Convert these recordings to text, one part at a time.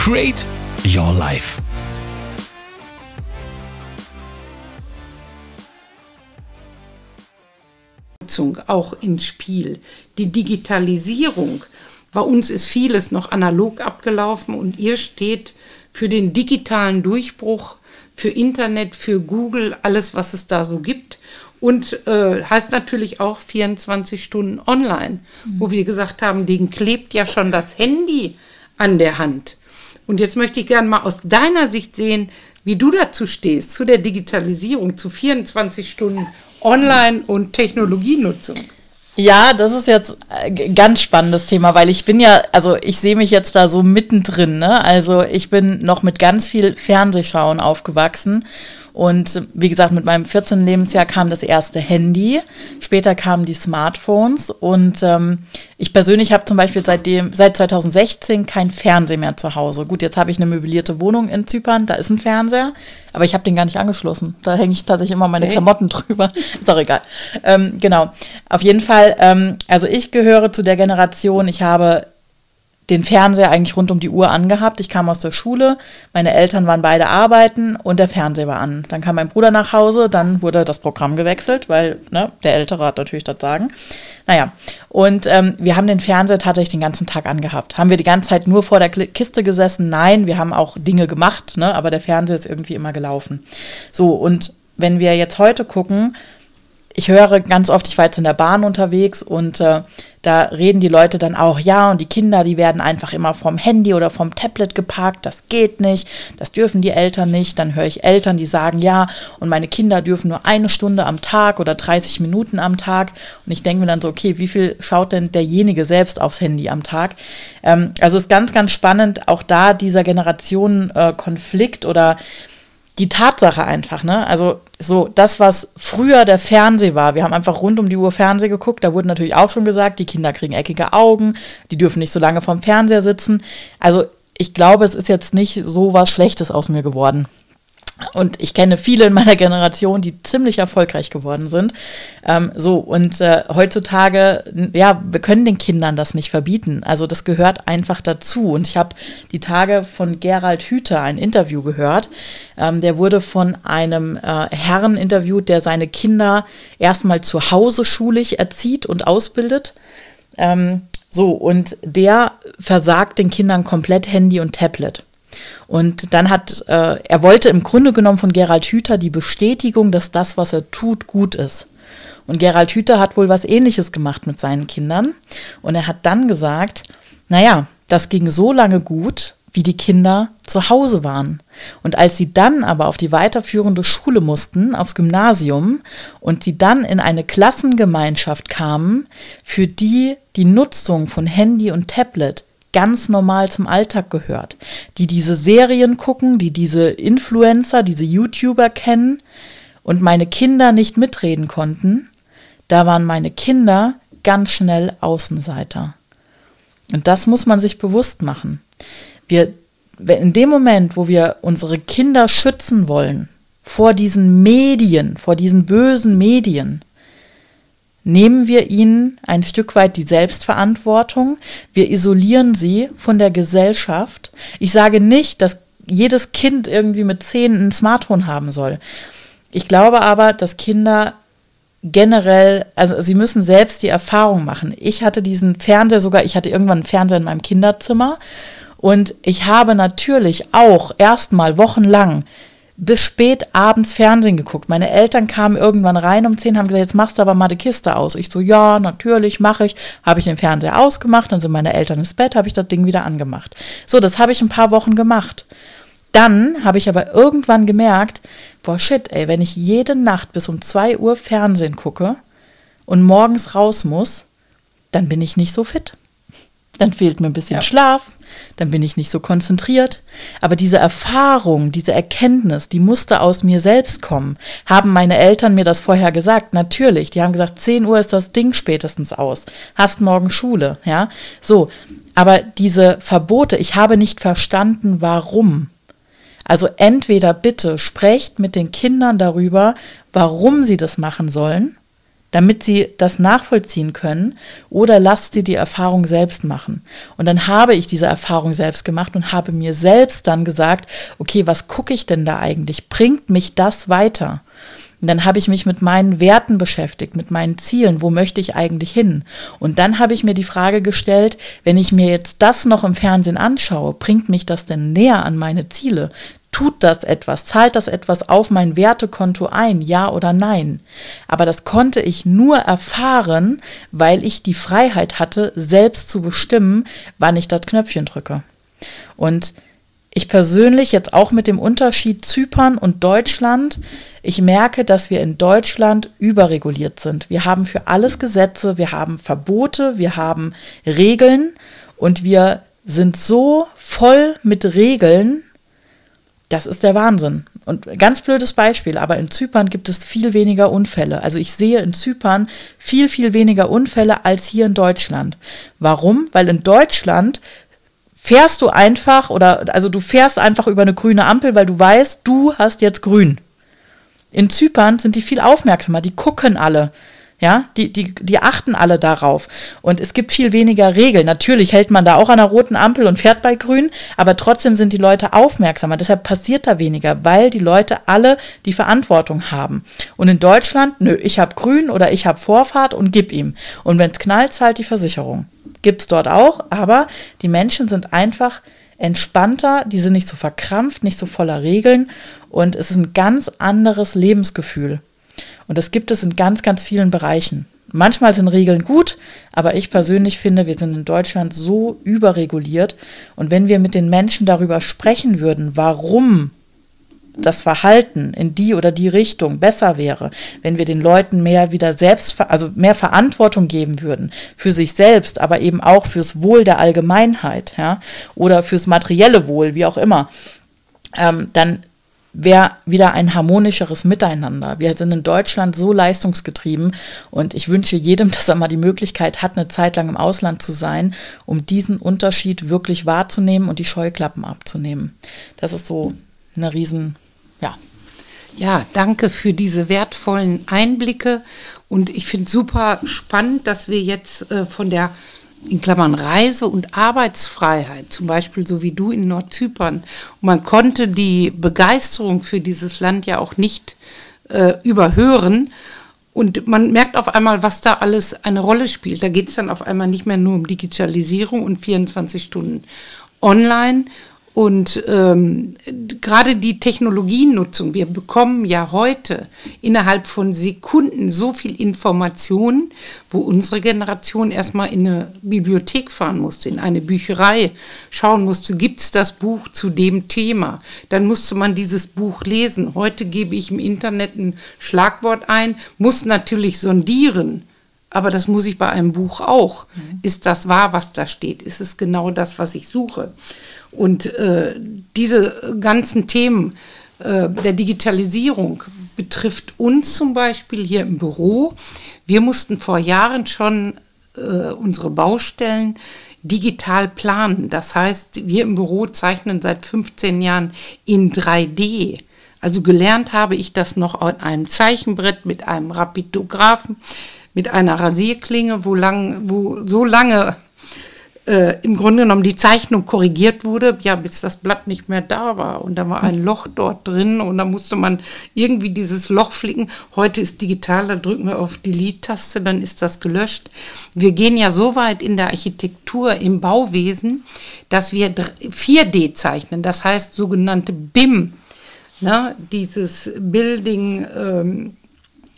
Create Your Life. auch ins Spiel. Die Digitalisierung. Bei uns ist vieles noch analog abgelaufen und ihr steht für den digitalen Durchbruch, für Internet, für Google, alles, was es da so gibt. Und äh, heißt natürlich auch 24 Stunden online, mhm. wo wir gesagt haben, denen klebt ja schon das Handy an der Hand. Und jetzt möchte ich gerne mal aus deiner Sicht sehen, wie du dazu stehst, zu der Digitalisierung, zu 24 Stunden Online- und Technologienutzung. Ja, das ist jetzt ein ganz spannendes Thema, weil ich bin ja, also ich sehe mich jetzt da so mittendrin, ne? Also ich bin noch mit ganz viel Fernsehschauen aufgewachsen und wie gesagt, mit meinem 14. Lebensjahr kam das erste Handy, später kamen die Smartphones und ähm, ich persönlich habe zum Beispiel seitdem, seit 2016 kein Fernseher mehr zu Hause. Gut, jetzt habe ich eine möblierte Wohnung in Zypern, da ist ein Fernseher, aber ich habe den gar nicht angeschlossen. Da hänge ich tatsächlich immer meine okay. Klamotten drüber. Ist auch egal. Ähm, genau. Auf jeden Fall, ähm, also ich gehöre zu der Generation, ich habe den Fernseher eigentlich rund um die Uhr angehabt. Ich kam aus der Schule, meine Eltern waren beide arbeiten und der Fernseher war an. Dann kam mein Bruder nach Hause, dann wurde das Programm gewechselt, weil ne, der Ältere hat natürlich das Sagen. Naja, und ähm, wir haben den Fernseher tatsächlich den ganzen Tag angehabt. Haben wir die ganze Zeit nur vor der Kiste gesessen? Nein, wir haben auch Dinge gemacht, ne, aber der Fernseher ist irgendwie immer gelaufen. So, und wenn wir jetzt heute gucken, ich höre ganz oft, ich war jetzt in der Bahn unterwegs und äh, da reden die Leute dann auch, ja, und die Kinder, die werden einfach immer vom Handy oder vom Tablet geparkt, das geht nicht, das dürfen die Eltern nicht. Dann höre ich Eltern, die sagen, ja, und meine Kinder dürfen nur eine Stunde am Tag oder 30 Minuten am Tag. Und ich denke mir dann so, okay, wie viel schaut denn derjenige selbst aufs Handy am Tag? Ähm, also ist ganz, ganz spannend, auch da dieser Generationenkonflikt äh, oder die Tatsache einfach, ne? Also so das, was früher der Fernseh war, wir haben einfach rund um die Uhr Fernseh geguckt, da wurde natürlich auch schon gesagt, die Kinder kriegen eckige Augen, die dürfen nicht so lange vorm Fernseher sitzen. Also ich glaube, es ist jetzt nicht so was Schlechtes aus mir geworden. Und ich kenne viele in meiner Generation, die ziemlich erfolgreich geworden sind. Ähm, so, und äh, heutzutage, ja, wir können den Kindern das nicht verbieten. Also das gehört einfach dazu. Und ich habe die Tage von Gerald Hüther ein Interview gehört. Ähm, der wurde von einem äh, Herrn interviewt, der seine Kinder erstmal zu Hause schulisch erzieht und ausbildet. Ähm, so, und der versagt den Kindern komplett Handy und Tablet. Und dann hat, äh, er wollte im Grunde genommen von Gerald Hüther die Bestätigung, dass das, was er tut, gut ist. Und Gerald Hüther hat wohl was ähnliches gemacht mit seinen Kindern. Und er hat dann gesagt, naja, das ging so lange gut, wie die Kinder zu Hause waren. Und als sie dann aber auf die weiterführende Schule mussten, aufs Gymnasium, und sie dann in eine Klassengemeinschaft kamen, für die die Nutzung von Handy und Tablet ganz normal zum Alltag gehört, die diese Serien gucken, die diese Influencer, diese YouTuber kennen und meine Kinder nicht mitreden konnten, da waren meine Kinder ganz schnell Außenseiter. Und das muss man sich bewusst machen. Wir, in dem Moment, wo wir unsere Kinder schützen wollen vor diesen Medien, vor diesen bösen Medien, nehmen wir ihnen ein Stück weit die Selbstverantwortung. Wir isolieren sie von der Gesellschaft. Ich sage nicht, dass jedes Kind irgendwie mit zehn ein Smartphone haben soll. Ich glaube aber, dass Kinder generell, also sie müssen selbst die Erfahrung machen. Ich hatte diesen Fernseher sogar, ich hatte irgendwann einen Fernseher in meinem Kinderzimmer und ich habe natürlich auch erstmal wochenlang bis spät abends Fernsehen geguckt. Meine Eltern kamen irgendwann rein um 10, haben gesagt, jetzt machst du aber mal die Kiste aus. Ich so, ja, natürlich, mache ich. Habe ich den Fernseher ausgemacht, dann sind meine Eltern ins Bett, habe ich das Ding wieder angemacht. So, das habe ich ein paar Wochen gemacht. Dann habe ich aber irgendwann gemerkt, boah, shit, ey, wenn ich jede Nacht bis um 2 Uhr Fernsehen gucke und morgens raus muss, dann bin ich nicht so fit. Dann fehlt mir ein bisschen Ja. Schlaf, dann bin ich nicht so konzentriert. Aber diese Erfahrung, diese Erkenntnis, die musste aus mir selbst kommen. Haben meine Eltern mir das vorher gesagt? Natürlich. Die haben gesagt, 10 Uhr ist das Ding spätestens aus. Hast morgen Schule, ja? So. Aber diese Verbote, ich habe nicht verstanden, warum. Also entweder bitte sprecht mit den Kindern darüber, warum sie das machen sollen, damit sie das nachvollziehen können, oder lasst sie die Erfahrung selbst machen. Und dann habe ich diese Erfahrung selbst gemacht und habe mir selbst dann gesagt, okay, was gucke ich denn da eigentlich? Bringt mich das weiter? Und dann habe ich mich mit meinen Werten beschäftigt, mit meinen Zielen, wo möchte ich eigentlich hin? Und dann habe ich mir die Frage gestellt, wenn ich mir jetzt das noch im Fernsehen anschaue, bringt mich das denn näher an meine Ziele? Tut das etwas? Zahlt das etwas auf mein Wertekonto ein? Ja oder nein? Aber das konnte ich nur erfahren, weil ich die Freiheit hatte, selbst zu bestimmen, wann ich das Knöpfchen drücke. Und ich persönlich jetzt auch mit dem Unterschied Zypern und Deutschland, ich merke, dass wir in Deutschland überreguliert sind. Wir haben für alles Gesetze, wir haben Verbote, wir haben Regeln und wir sind so voll mit Regeln, das ist der Wahnsinn. Und ganz blödes Beispiel, aber in Zypern gibt es viel weniger Unfälle. Also ich sehe in Zypern viel, viel weniger Unfälle als hier in Deutschland. Warum? Weil in Deutschland fährst du einfach oder also du fährst einfach über eine grüne Ampel, weil du weißt, du hast jetzt grün. In Zypern sind die viel aufmerksamer, die gucken alle. Ja, die, die, die achten alle darauf. Und es gibt viel weniger Regeln. Natürlich hält man da auch an einer roten Ampel und fährt bei grün, aber trotzdem sind die Leute aufmerksamer. Deshalb passiert da weniger, weil die Leute alle die Verantwortung haben. Und in Deutschland, nö, ich habe grün oder ich habe Vorfahrt und gib ihm. Und wenn es knallt, zahlt die Versicherung. Gibt es dort auch, aber die Menschen sind einfach entspannter, die sind nicht so verkrampft, nicht so voller Regeln und es ist ein ganz anderes Lebensgefühl. Und das gibt es in ganz, ganz vielen Bereichen. Manchmal sind Regeln gut, aber ich persönlich finde, wir sind in Deutschland so überreguliert. Und wenn wir mit den Menschen darüber sprechen würden, warum das Verhalten in die oder die Richtung besser wäre, wenn wir den Leuten mehr wieder selbst, also mehr Verantwortung geben würden für sich selbst, aber eben auch fürs Wohl der Allgemeinheit, ja, oder fürs materielle Wohl, wie auch immer, ähm, dann wäre wieder ein harmonischeres Miteinander. Wir sind in Deutschland so leistungsgetrieben und ich wünsche jedem, dass er mal die Möglichkeit hat, eine Zeit lang im Ausland zu sein, um diesen Unterschied wirklich wahrzunehmen und die Scheuklappen abzunehmen. Das ist so eine riesen, ja. Ja, danke für diese wertvollen Einblicke und ich finde super spannend, dass wir jetzt äh, von der in Klammern Reise- und Arbeitsfreiheit, zum Beispiel so wie du in Nordzypern. Und man konnte die Begeisterung für dieses Land ja auch nicht äh, überhören. Und man merkt auf einmal, was da alles eine Rolle spielt. Da geht es dann auf einmal nicht mehr nur um Digitalisierung und 24 Stunden online. Und ähm, gerade die Technologienutzung, wir bekommen ja heute innerhalb von Sekunden so viel Information, wo unsere Generation erstmal in eine Bibliothek fahren musste, in eine Bücherei schauen musste, gibt es das Buch zu dem Thema? Dann musste man dieses Buch lesen. Heute gebe ich im Internet ein Schlagwort ein, muss natürlich sondieren. Aber das muss ich bei einem Buch auch. Ist das wahr, was da steht? Ist es genau das, was ich suche? Und äh, diese ganzen Themen äh, der Digitalisierung betrifft uns zum Beispiel hier im Büro. Wir mussten vor Jahren schon äh, unsere Baustellen digital planen. Das heißt, wir im Büro zeichnen seit 15 Jahren in 3D. Also gelernt habe ich das noch an einem Zeichenbrett mit einem Rapidographen, mit einer Rasierklinge, wo, lang, wo so lange äh, im Grunde genommen die Zeichnung korrigiert wurde, ja, bis das Blatt nicht mehr da war. Und da war ein Loch dort drin und da musste man irgendwie dieses Loch flicken. Heute ist digital, da drücken wir auf Delete-Taste, dann ist das gelöscht. Wir gehen ja so weit in der Architektur, im Bauwesen, dass wir 4D zeichnen, das heißt sogenannte BIM. Ne, dieses Building ähm,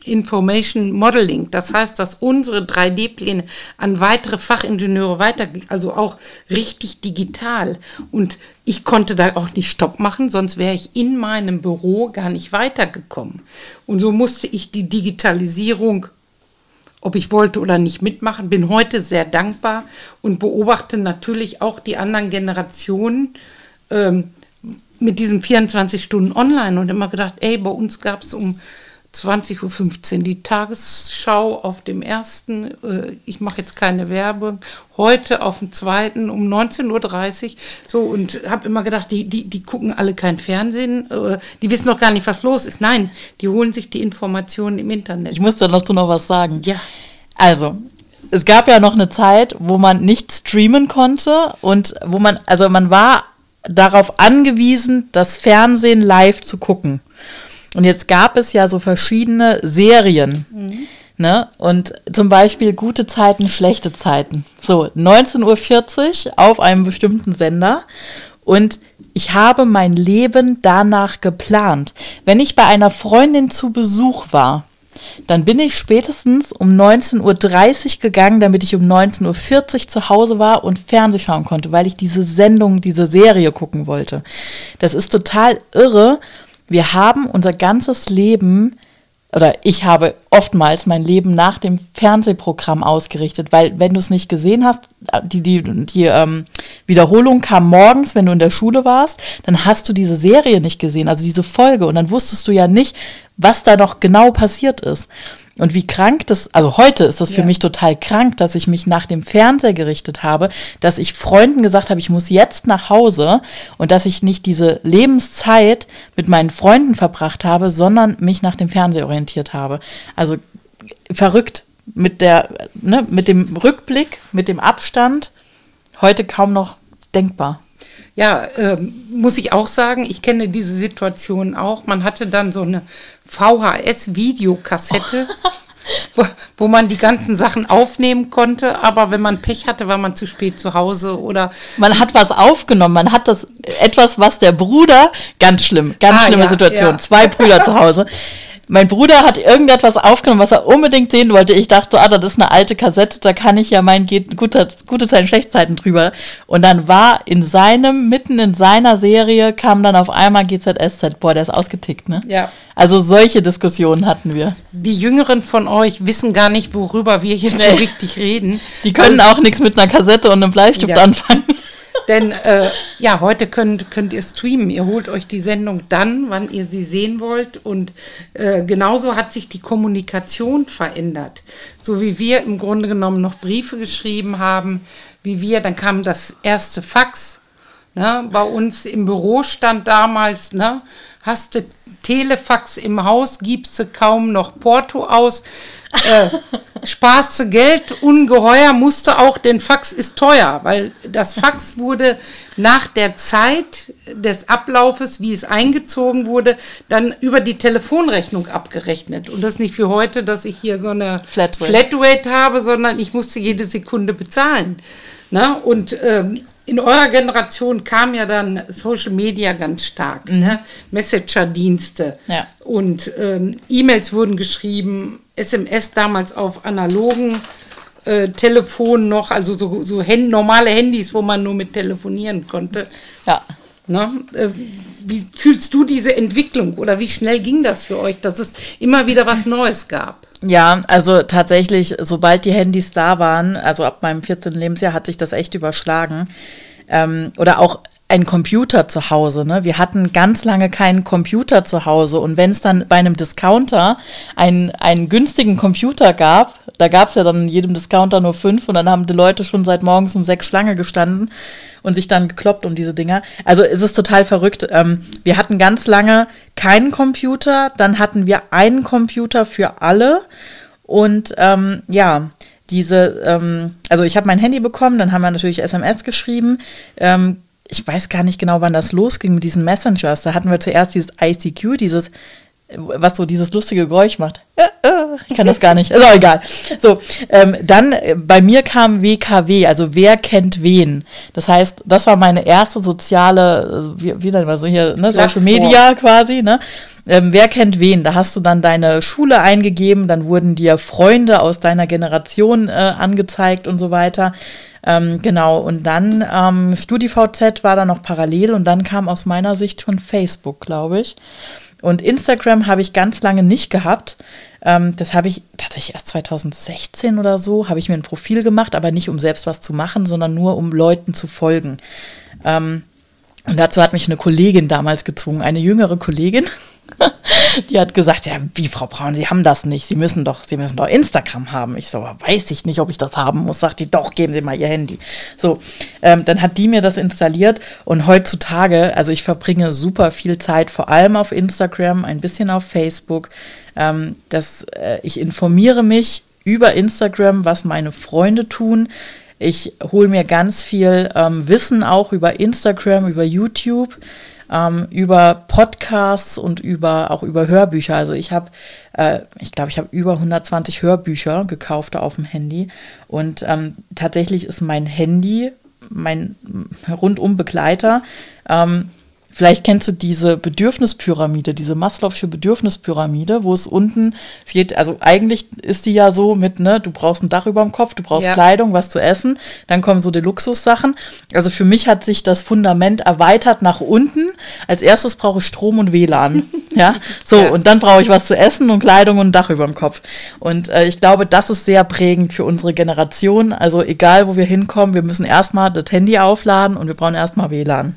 Information Modeling. Das heißt, dass unsere 3D-Pläne an weitere Fachingenieure weiter, also auch richtig digital. Und ich konnte da auch nicht Stopp machen, sonst wäre ich in meinem Büro gar nicht weitergekommen. Und so musste ich die Digitalisierung ob ich wollte oder nicht mitmachen. Bin heute sehr dankbar und beobachte natürlich auch die anderen Generationen ähm, mit diesem 24 Stunden online und immer gedacht, ey, bei uns gab es um 20.15 Uhr die Tagesschau auf dem ersten, äh, ich mache jetzt keine Werbe, heute auf dem zweiten um 19.30 Uhr. So und habe immer gedacht, die, die, die gucken alle kein Fernsehen, äh, die wissen noch gar nicht, was los ist. Nein, die holen sich die Informationen im Internet. Ich muss da dazu noch was sagen. Ja. Also, es gab ja noch eine Zeit, wo man nicht streamen konnte und wo man, also man war darauf angewiesen, das Fernsehen live zu gucken. Und jetzt gab es ja so verschiedene Serien. Mhm. Ne? Und zum Beispiel gute Zeiten, schlechte Zeiten. So, 19.40 Uhr auf einem bestimmten Sender. Und ich habe mein Leben danach geplant. Wenn ich bei einer Freundin zu Besuch war, dann bin ich spätestens um 19.30 Uhr gegangen, damit ich um 19.40 Uhr zu Hause war und Fernseh schauen konnte, weil ich diese Sendung, diese Serie gucken wollte. Das ist total irre wir haben unser ganzes Leben oder ich habe oftmals mein Leben nach dem Fernsehprogramm ausgerichtet, weil wenn du es nicht gesehen hast, die, die, die ähm, Wiederholung kam morgens, wenn du in der Schule warst, dann hast du diese Serie nicht gesehen, also diese Folge und dann wusstest du ja nicht, was da noch genau passiert ist. Und wie krank das, also heute ist das für mich total krank, dass ich mich nach dem Fernseher gerichtet habe, dass ich Freunden gesagt habe, ich muss jetzt nach Hause und dass ich nicht diese Lebenszeit mit meinen Freunden verbracht habe, sondern mich nach dem Fernseher orientiert habe. Also verrückt mit der, ne, mit dem Rückblick, mit dem Abstand, heute kaum noch denkbar. Ja, ähm, muss ich auch sagen, ich kenne diese Situation auch. Man hatte dann so eine VHS-Videokassette, wo, wo, man die ganzen Sachen aufnehmen konnte, aber wenn man Pech hatte, war man zu spät zu Hause oder. Man hat was aufgenommen, man hat das etwas, was der Bruder, ganz schlimm, ganz ah, schlimme ja, Situation, ja. zwei Brüder zu Hause. Mein Bruder hat irgendetwas aufgenommen, was er unbedingt sehen wollte. Ich dachte, ah, das ist eine alte Kassette, da kann ich ja mein gute, gute Zeiten, Schlechtzeiten drüber. Und dann war in seinem, mitten in seiner Serie, kam dann auf einmal GZSZ. Boah, der ist ausgetickt, ne? Ja. Also solche Diskussionen hatten wir. Die Jüngeren von euch wissen gar nicht, worüber wir jetzt nee. so richtig reden. Die können also, auch nichts mit einer Kassette und einem Bleistift ja. anfangen. Denn äh, ja, heute könnt, könnt ihr streamen. Ihr holt euch die Sendung dann, wann ihr sie sehen wollt. Und äh, genauso hat sich die Kommunikation verändert. So wie wir im Grunde genommen noch Briefe geschrieben haben, wie wir, dann kam das erste Fax. Ne? Bei uns im Büro stand damals, ne? hast du Telefax im Haus, gibst du kaum noch Porto aus äh, sparst Geld ungeheuer, musste auch, denn Fax ist teuer, weil das Fax wurde nach der Zeit des Ablaufes, wie es eingezogen wurde, dann über die Telefonrechnung abgerechnet. Und das nicht für heute, dass ich hier so eine Flatrate, Flatrate habe, sondern ich musste jede Sekunde bezahlen. Na? Und ähm, in eurer Generation kam ja dann Social Media ganz stark, mhm. ne? Messenger-Dienste ja. und ähm, E-Mails wurden geschrieben, SMS damals auf analogen äh, Telefonen noch, also so, so Hand, normale Handys, wo man nur mit telefonieren konnte. Ja. Ne? Äh, wie fühlst du diese Entwicklung oder wie schnell ging das für euch, dass es immer wieder was Neues gab? Ja, also tatsächlich, sobald die Handys da waren, also ab meinem 14. Lebensjahr, hat sich das echt überschlagen. Ähm, oder auch ein Computer zu Hause. Ne? Wir hatten ganz lange keinen Computer zu Hause. Und wenn es dann bei einem Discounter einen, einen günstigen Computer gab, da gab es ja dann in jedem Discounter nur fünf und dann haben die Leute schon seit morgens um sechs Schlange gestanden und sich dann gekloppt um diese Dinger. Also es ist total verrückt. Ähm, wir hatten ganz lange keinen Computer, dann hatten wir einen Computer für alle und ähm, ja, diese, ähm, also ich habe mein Handy bekommen, dann haben wir natürlich SMS geschrieben. Ähm, ich weiß gar nicht genau, wann das losging mit diesen Messengers. Da hatten wir zuerst dieses ICQ, dieses, was so dieses lustige Geräusch macht. Äh, äh, ich kann das gar nicht. Ist auch egal. So, ähm, dann äh, bei mir kam WKW, also wer kennt wen. Das heißt, das war meine erste soziale, wie, wie nennt man so hier, ne, Social Media quasi, ne? Ähm, wer kennt wen? Da hast du dann deine Schule eingegeben, dann wurden dir Freunde aus deiner Generation äh, angezeigt und so weiter. Ähm, genau, und dann ähm, StudiVZ war da noch parallel und dann kam aus meiner Sicht schon Facebook, glaube ich. Und Instagram habe ich ganz lange nicht gehabt. Ähm, das habe ich tatsächlich erst 2016 oder so, habe ich mir ein Profil gemacht, aber nicht um selbst was zu machen, sondern nur um Leuten zu folgen. Ähm, und dazu hat mich eine Kollegin damals gezwungen, eine jüngere Kollegin. Die hat gesagt, ja, wie Frau Braun, Sie haben das nicht. Sie müssen doch, Sie müssen doch Instagram haben. Ich so, weiß ich nicht, ob ich das haben muss. Sagt die, doch, geben Sie mal Ihr Handy. So, ähm, dann hat die mir das installiert und heutzutage, also ich verbringe super viel Zeit, vor allem auf Instagram, ein bisschen auf Facebook. Ähm, das, äh, ich informiere mich über Instagram, was meine Freunde tun. Ich hole mir ganz viel ähm, Wissen auch über Instagram, über YouTube, ähm, über Podcasts und über auch über Hörbücher. Also ich habe, äh, ich glaube, ich habe über 120 Hörbücher gekauft auf dem Handy. Und ähm, tatsächlich ist mein Handy mein rundum Begleiter. Ähm, Vielleicht kennst du diese Bedürfnispyramide, diese Maslow'sche Bedürfnispyramide, wo es unten geht, also eigentlich ist die ja so mit, ne, du brauchst ein Dach über dem Kopf, du brauchst ja. Kleidung, was zu essen, dann kommen so die Luxussachen. Also für mich hat sich das Fundament erweitert nach unten. Als erstes brauche ich Strom und WLAN. ja, so, ja. und dann brauche ich was zu essen und Kleidung und ein Dach über dem Kopf. Und äh, ich glaube, das ist sehr prägend für unsere Generation. Also egal, wo wir hinkommen, wir müssen erstmal das Handy aufladen und wir brauchen erstmal WLAN.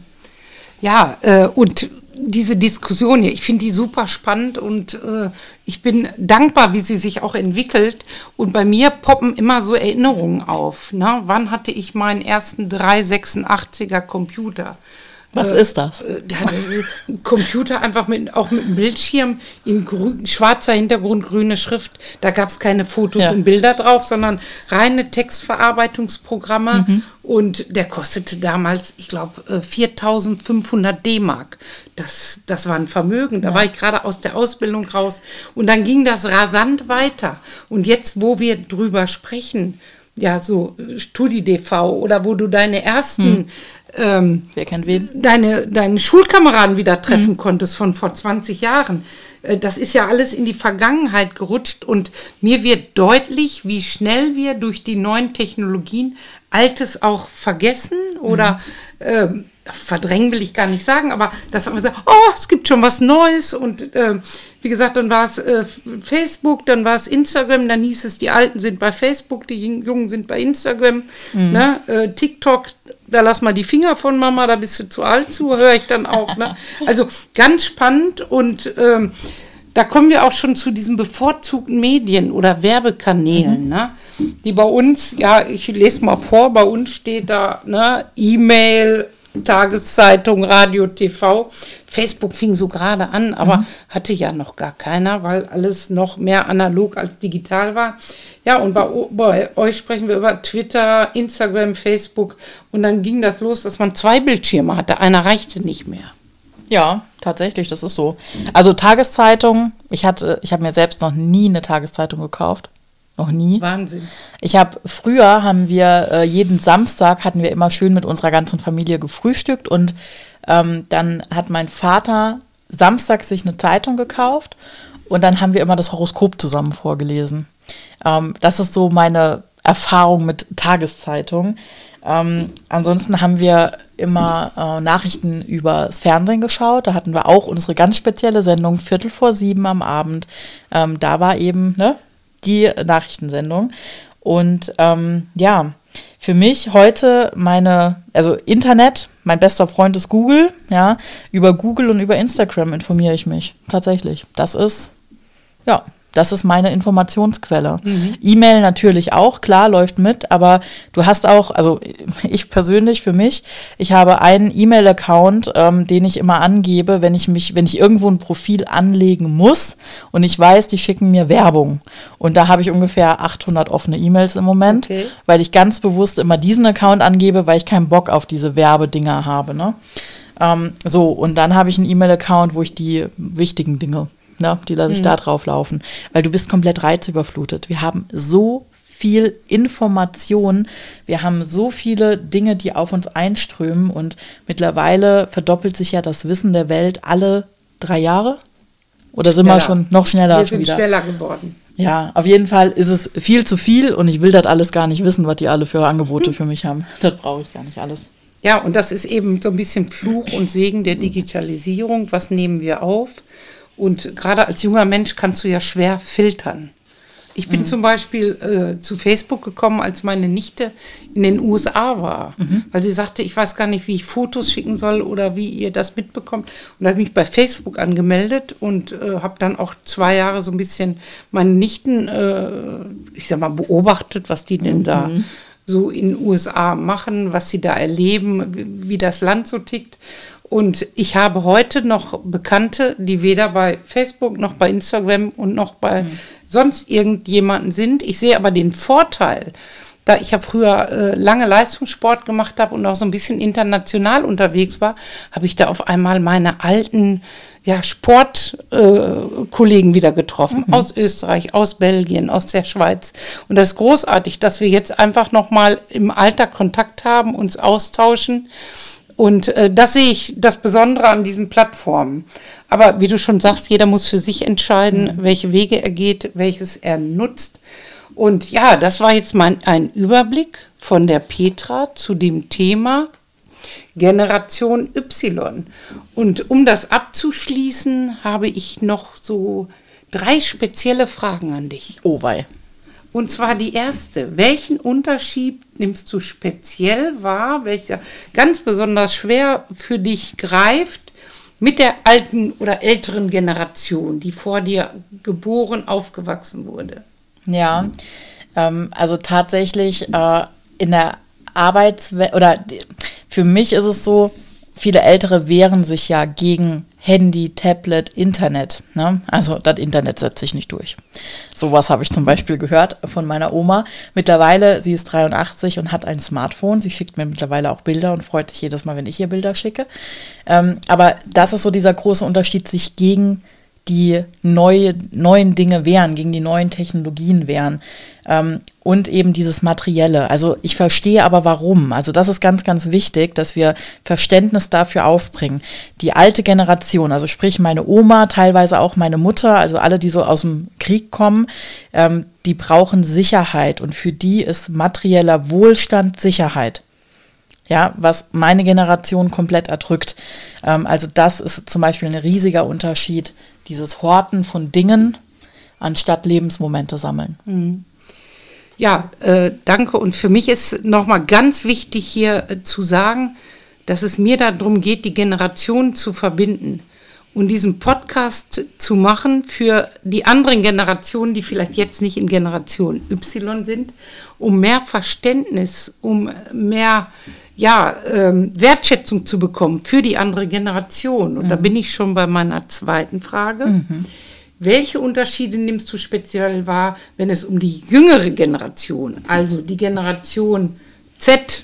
Ja, äh, und diese Diskussion hier, ich finde die super spannend und äh, ich bin dankbar, wie sie sich auch entwickelt. Und bei mir poppen immer so Erinnerungen auf. Ne? Wann hatte ich meinen ersten 386er Computer? Was äh, ist das? Äh, ein Computer einfach mit, auch mit einem Bildschirm in grün, schwarzer Hintergrund, grüne Schrift. Da gab es keine Fotos ja. und Bilder drauf, sondern reine Textverarbeitungsprogramme. Mhm. Und der kostete damals, ich glaube, 4500 D-Mark. Das, das war ein Vermögen. Da ja. war ich gerade aus der Ausbildung raus. Und dann ging das rasant weiter. Und jetzt, wo wir drüber sprechen, ja, so StudiDV oder wo du deine ersten hm ähm, Wer kennt wen? Deine, deine Schulkameraden wieder treffen mhm. konntest von vor 20 Jahren. Äh, das ist ja alles in die Vergangenheit gerutscht und mir wird deutlich, wie schnell wir durch die neuen Technologien Altes auch vergessen oder mhm. ähm, verdrängen will ich gar nicht sagen, aber dass man sagt, oh, es gibt schon was Neues und äh, wie gesagt, dann war es äh, Facebook, dann war es Instagram, dann hieß es, die Alten sind bei Facebook, die Jungen sind bei Instagram, mhm. ne? äh, TikTok, da lass mal die Finger von Mama, da bist du zu alt zu, höre ich dann auch. Ne? Also ganz spannend und ähm, da kommen wir auch schon zu diesen bevorzugten Medien oder Werbekanälen, mhm. ne? die bei uns, ja, ich lese mal vor, bei uns steht da ne, E-Mail, Tageszeitung, Radio, TV. Facebook fing so gerade an, aber mhm. hatte ja noch gar keiner, weil alles noch mehr analog als digital war. Ja, und bei, bei, euch sprechen wir über Twitter, Instagram, Facebook. Und dann ging das los, dass man zwei Bildschirme hatte. Einer reichte nicht mehr. Ja, tatsächlich, das ist so. Also Tageszeitung, ich hatte, ich habe mir selbst noch nie eine Tageszeitung gekauft. Noch nie. Wahnsinn. Ich habe früher haben wir äh, jeden Samstag hatten wir immer schön mit unserer ganzen Familie gefrühstückt und ähm, dann hat mein Vater Samstag sich eine Zeitung gekauft und dann haben wir immer das Horoskop zusammen vorgelesen. Ähm, das ist so meine Erfahrung mit Tageszeitungen. Ähm, ansonsten haben wir immer äh, Nachrichten übers Fernsehen geschaut. Da hatten wir auch unsere ganz spezielle Sendung, Viertel vor sieben am Abend. Ähm, da war eben ne, die Nachrichtensendung. Und ähm, ja, für mich heute meine, also Internet, mein bester Freund ist Google, ja. Über Google und über Instagram informiere ich mich. Tatsächlich. Das ist, ja, das ist meine Informationsquelle. Mhm. E-Mail natürlich auch, klar, läuft mit, aber du hast auch, also ich persönlich für mich, ich habe einen E-Mail-Account, ähm, den ich immer angebe, wenn ich mich, wenn ich irgendwo ein Profil anlegen muss und ich weiß, die schicken mir Werbung. Und da habe ich ungefähr 800 offene E-Mails im Moment, okay. weil ich ganz bewusst immer diesen Account angebe, weil ich keinen Bock auf diese Werbedinger habe. Ne? Ähm, so, und dann habe ich einen E-Mail-Account, wo ich die wichtigen Dinge Ne? Die lasse ich mhm. da drauf laufen. Weil du bist komplett reizüberflutet. Wir haben so viel Information. Wir haben so viele Dinge, die auf uns einströmen und mittlerweile verdoppelt sich ja das Wissen der Welt alle drei Jahre. Oder schneller. sind wir schon noch schneller? Wir sind wieder? schneller geworden. Ja, auf jeden Fall ist es viel zu viel und ich will das alles gar nicht wissen, was die alle für Angebote für mich haben. Das brauche ich gar nicht alles. Ja, und das ist eben so ein bisschen Fluch und Segen der Digitalisierung. Was nehmen wir auf? Und gerade als junger Mensch kannst du ja schwer filtern. Ich bin mhm. zum Beispiel äh, zu Facebook gekommen, als meine Nichte in den USA war, mhm. weil sie sagte, ich weiß gar nicht, wie ich Fotos schicken soll oder wie ihr das mitbekommt. Und da habe ich mich bei Facebook angemeldet und äh, habe dann auch zwei Jahre so ein bisschen meine Nichten, äh, ich sag mal, beobachtet, was die denn mhm. da so in den USA machen, was sie da erleben, wie, wie das Land so tickt. Und ich habe heute noch Bekannte, die weder bei Facebook noch bei Instagram und noch bei mhm sonst irgendjemanden sind. Ich sehe aber den Vorteil, da ich ja früher äh, lange Leistungssport gemacht habe und auch so ein bisschen international unterwegs war, habe ich da auf einmal meine alten ja, Sportkollegen äh, wieder getroffen, mhm. aus Österreich, aus Belgien, aus der Schweiz. Und das ist großartig, dass wir jetzt einfach nochmal im Alter Kontakt haben, uns austauschen. Und äh, das sehe ich das Besondere an diesen Plattformen. Aber wie du schon sagst, jeder muss für sich entscheiden, mhm. welche Wege er geht, welches er nutzt. Und ja, das war jetzt mal ein Überblick von der Petra zu dem Thema Generation Y. Und um das abzuschließen, habe ich noch so drei spezielle Fragen an dich. Oh wei. Und zwar die erste. Welchen Unterschied nimmst du speziell wahr, welcher ganz besonders schwer für dich greift mit der alten oder älteren Generation, die vor dir geboren, aufgewachsen wurde? Ja, ähm, also tatsächlich äh, in der Arbeitswelt oder für mich ist es so, viele Ältere wehren sich ja gegen Handy, Tablet, Internet. Ne? Also das Internet setzt sich nicht durch. Sowas habe ich zum Beispiel gehört von meiner Oma. Mittlerweile, sie ist 83 und hat ein Smartphone. Sie schickt mir mittlerweile auch Bilder und freut sich jedes Mal, wenn ich ihr Bilder schicke. Ähm, aber das ist so dieser große Unterschied, sich gegen die neue, neuen Dinge wehren, gegen die neuen Technologien wehren. Ähm, und eben dieses Materielle. Also ich verstehe aber warum. Also das ist ganz, ganz wichtig, dass wir Verständnis dafür aufbringen. Die alte Generation, also sprich meine Oma, teilweise auch meine Mutter, also alle, die so aus dem Krieg kommen, ähm, die brauchen Sicherheit und für die ist materieller Wohlstand Sicherheit. Ja, was meine Generation komplett erdrückt. Ähm, also das ist zum Beispiel ein riesiger Unterschied dieses Horten von Dingen anstatt Lebensmomente sammeln. Mhm. Ja, äh, danke. Und für mich ist nochmal ganz wichtig hier äh, zu sagen, dass es mir darum geht, die Generationen zu verbinden und diesen Podcast zu machen für die anderen Generationen, die vielleicht jetzt nicht in Generation Y sind, um mehr Verständnis, um mehr ja, ähm, Wertschätzung zu bekommen für die andere Generation. Und mhm. da bin ich schon bei meiner zweiten Frage. Mhm. Welche Unterschiede nimmst du speziell wahr, wenn es um die jüngere Generation, also die Generation Z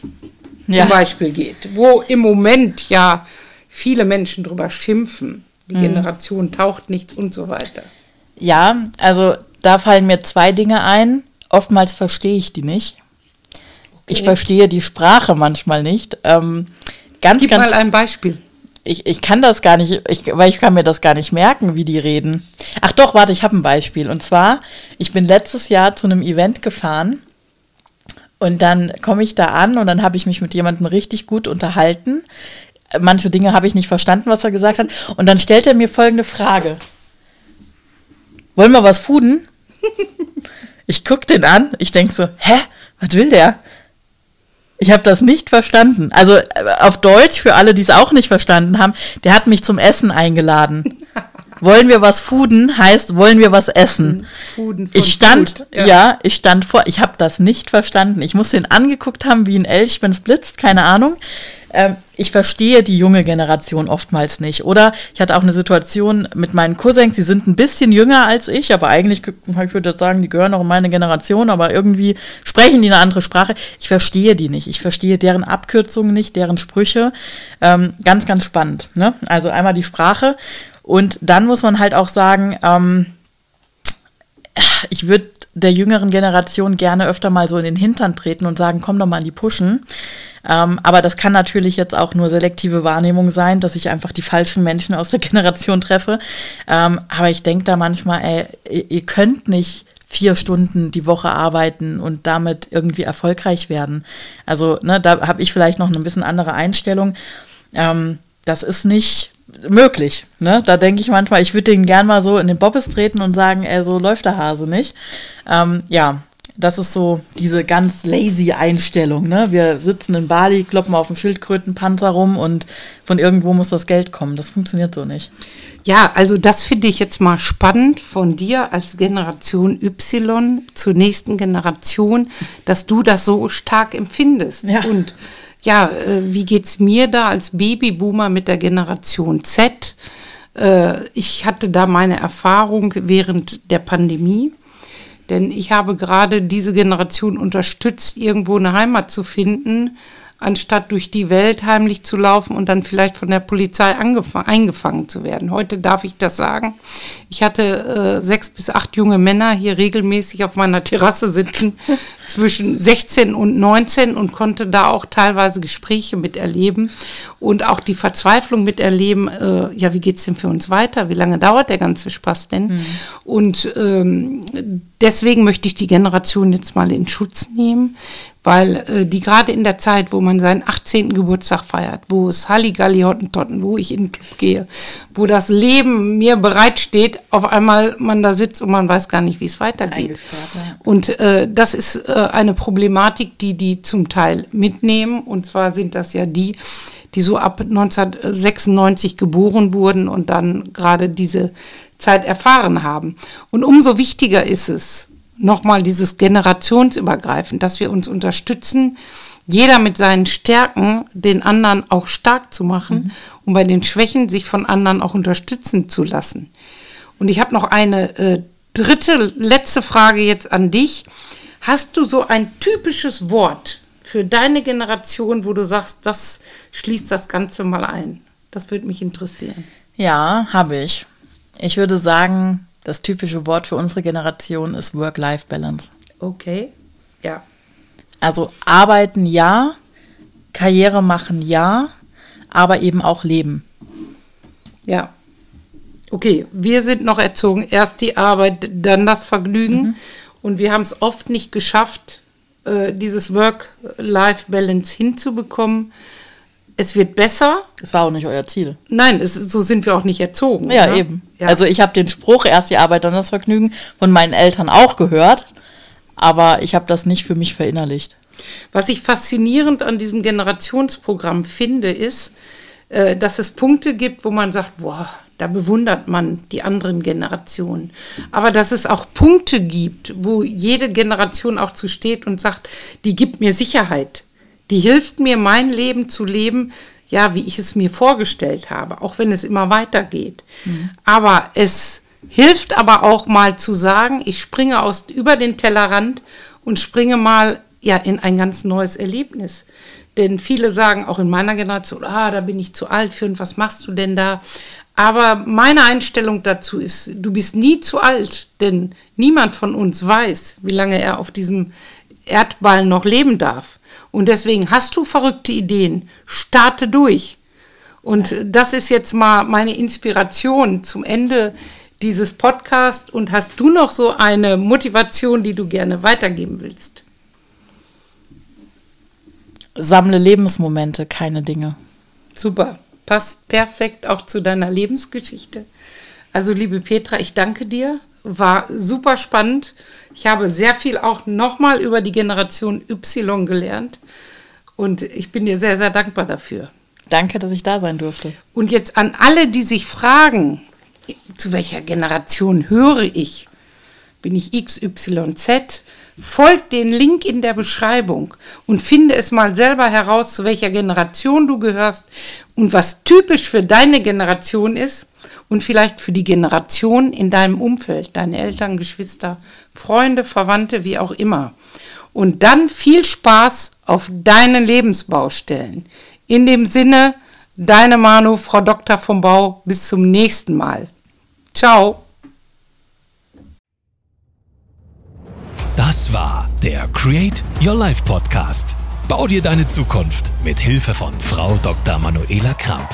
zum ja. Beispiel geht, wo im Moment ja viele Menschen drüber schimpfen, die mhm. Generation taucht nichts und so weiter? Ja, also da fallen mir zwei Dinge ein. Oftmals verstehe ich die nicht. Ich verstehe die Sprache manchmal nicht. Ähm, ganz, Gib ganz, mal ein Beispiel. Ich, ich kann das gar nicht, ich, weil ich kann mir das gar nicht merken, wie die reden. Ach doch, warte, ich habe ein Beispiel. Und zwar, ich bin letztes Jahr zu einem Event gefahren und dann komme ich da an und dann habe ich mich mit jemandem richtig gut unterhalten. Manche Dinge habe ich nicht verstanden, was er gesagt hat. Und dann stellt er mir folgende Frage. Wollen wir was fuden? ich gucke den an, ich denke so, hä, was will der? Ich habe das nicht verstanden. Also äh, auf Deutsch, für alle, die es auch nicht verstanden haben, der hat mich zum Essen eingeladen. wollen wir was fooden heißt, wollen wir was essen. Fooden von ich stand, Food, ja. ja. ich stand vor, ich habe das nicht verstanden. Ich muss den angeguckt haben wie ein Elch, wenn es blitzt, keine Ahnung. Ähm, ich verstehe die junge Generation oftmals nicht. Oder ich hatte auch eine Situation mit meinen Cousins, die sind ein bisschen jünger als ich, aber eigentlich, ich würde sagen, die gehören auch in meine Generation, aber irgendwie sprechen die eine andere Sprache. Ich verstehe die nicht. Ich verstehe deren Abkürzungen nicht, deren Sprüche. Ähm, ganz, ganz spannend. Ne? Also einmal die Sprache und dann muss man halt auch sagen, ähm, ich würde der jüngeren Generation gerne öfter mal so in den Hintern treten und sagen, komm doch mal in die Pushen. Ähm, aber das kann natürlich jetzt auch nur selektive Wahrnehmung sein, dass ich einfach die falschen Menschen aus der Generation treffe. Ähm, aber ich denke da manchmal, ey, ihr könnt nicht vier Stunden die Woche arbeiten und damit irgendwie erfolgreich werden. Also ne, da habe ich vielleicht noch eine bisschen andere Einstellung. Ähm, das ist nicht möglich. Ne? Da denke ich manchmal, ich würde den gern mal so in den Bobbes treten und sagen, ey, so läuft der Hase nicht. Ähm, ja, das ist so diese ganz lazy Einstellung. Ne? Wir sitzen in Bali, kloppen auf dem Schildkrötenpanzer rum und von irgendwo muss das Geld kommen. Das funktioniert so nicht. Ja, also das finde ich jetzt mal spannend von dir als Generation Y zur nächsten Generation, dass du das so stark empfindest. Ja. Und ja, äh, wie geht's mir da als Babyboomer mit der Generation Z? Äh, ich hatte da meine Erfahrung während der Pandemie. Denn ich habe gerade diese Generation unterstützt, irgendwo eine Heimat zu finden, anstatt durch die Welt heimlich zu laufen und dann vielleicht von der Polizei eingefangen zu werden. Heute darf ich das sagen. Ich hatte äh, sechs bis acht junge Männer hier regelmäßig auf meiner Terrasse sitzen, zwischen 16 und 19 und konnte da auch teilweise Gespräche miterleben und auch die Verzweiflung miterleben, äh, ja, wie geht's denn für uns weiter? Wie lange dauert der ganze Spaß denn? Mhm. Und ähm, deswegen möchte ich die Generation jetzt mal in Schutz nehmen weil äh, die gerade in der Zeit, wo man seinen 18. Geburtstag feiert, wo es Halligalli Hottentotten, wo ich in den Club gehe, wo das Leben mir bereitsteht, auf einmal man da sitzt und man weiß gar nicht, wie es weitergeht. Und äh, das ist äh, eine Problematik, die die zum Teil mitnehmen. Und zwar sind das ja die, die so ab 1996 geboren wurden und dann gerade diese Zeit erfahren haben. Und umso wichtiger ist es, nochmal dieses generationsübergreifend, dass wir uns unterstützen, jeder mit seinen Stärken den anderen auch stark zu machen mhm. und bei den Schwächen sich von anderen auch unterstützen zu lassen. Und ich habe noch eine äh, dritte, letzte Frage jetzt an dich. Hast du so ein typisches Wort für deine Generation, wo du sagst, das schließt das Ganze mal ein? Das würde mich interessieren. Ja, habe ich. Ich würde sagen, das typische Wort für unsere Generation ist Work-Life-Balance. Okay, ja. Also arbeiten ja, Karriere machen ja, aber eben auch leben. Ja. Okay, wir sind noch erzogen, erst die Arbeit, dann das Vergnügen. Mhm. Und wir haben es oft nicht geschafft, äh, dieses Work-Life-Balance hinzubekommen es wird besser. Das war auch nicht euer Ziel. Nein, es, so sind wir auch nicht erzogen. Ja, oder? eben. Ja. Also ich habe den Spruch, erst die Arbeit, dann das Vergnügen, von meinen Eltern auch gehört, aber ich habe das nicht für mich verinnerlicht. Was ich faszinierend an diesem Generationsprogramm finde, ist, äh, dass es Punkte gibt, wo man sagt, boah, da bewundert man die anderen Generationen. Aber dass es auch Punkte gibt, wo jede Generation auch zu steht und sagt, die gibt mir Sicherheit die hilft mir, mein Leben zu leben, ja, wie ich es mir vorgestellt habe, auch wenn es immer weitergeht. Mhm. Aber es hilft aber auch mal zu sagen, ich springe aus über den Tellerrand und springe mal ja in ein ganz neues Erlebnis. Denn viele sagen auch in meiner Generation, ah, da bin ich zu alt für und was machst du denn da? Aber meine Einstellung dazu ist, du bist nie zu alt, denn niemand von uns weiß, wie lange er auf diesem Erdball noch leben darf. Und deswegen hast du verrückte Ideen, starte durch. Und das ist jetzt mal meine Inspiration zum Ende dieses Podcasts. Und hast du noch so eine Motivation, die du gerne weitergeben willst? Sammle Lebensmomente, keine Dinge. Super, passt perfekt auch zu deiner Lebensgeschichte. Also liebe Petra, ich danke dir. War super spannend. Ich habe sehr viel auch nochmal über die Generation Y gelernt und ich bin dir sehr, sehr dankbar dafür. Danke, dass ich da sein durfte. Und jetzt an alle, die sich fragen, zu welcher Generation höre ich? Bin ich XYZ? Folgt den Link in der Beschreibung und finde es mal selber heraus, zu welcher Generation du gehörst und was typisch für deine Generation ist und vielleicht für die Generation in deinem Umfeld, deine Eltern, Geschwister, Freunde, Verwandte, wie auch immer. Und dann viel Spaß auf deinen Lebensbaustellen. In dem Sinne, deine Manu, Frau Dr. vom Bau, bis zum nächsten Mal. Ciao. Das war der Create Your Life Podcast. Bau dir deine Zukunft mit Hilfe von Frau Dr. Manuela Kramp.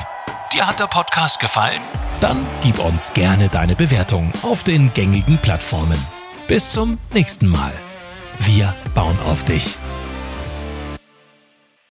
Dir hat der Podcast gefallen? Dann gib uns gerne deine Bewertung auf den gängigen Plattformen. Bis zum nächsten Mal. Wir bauen auf dich.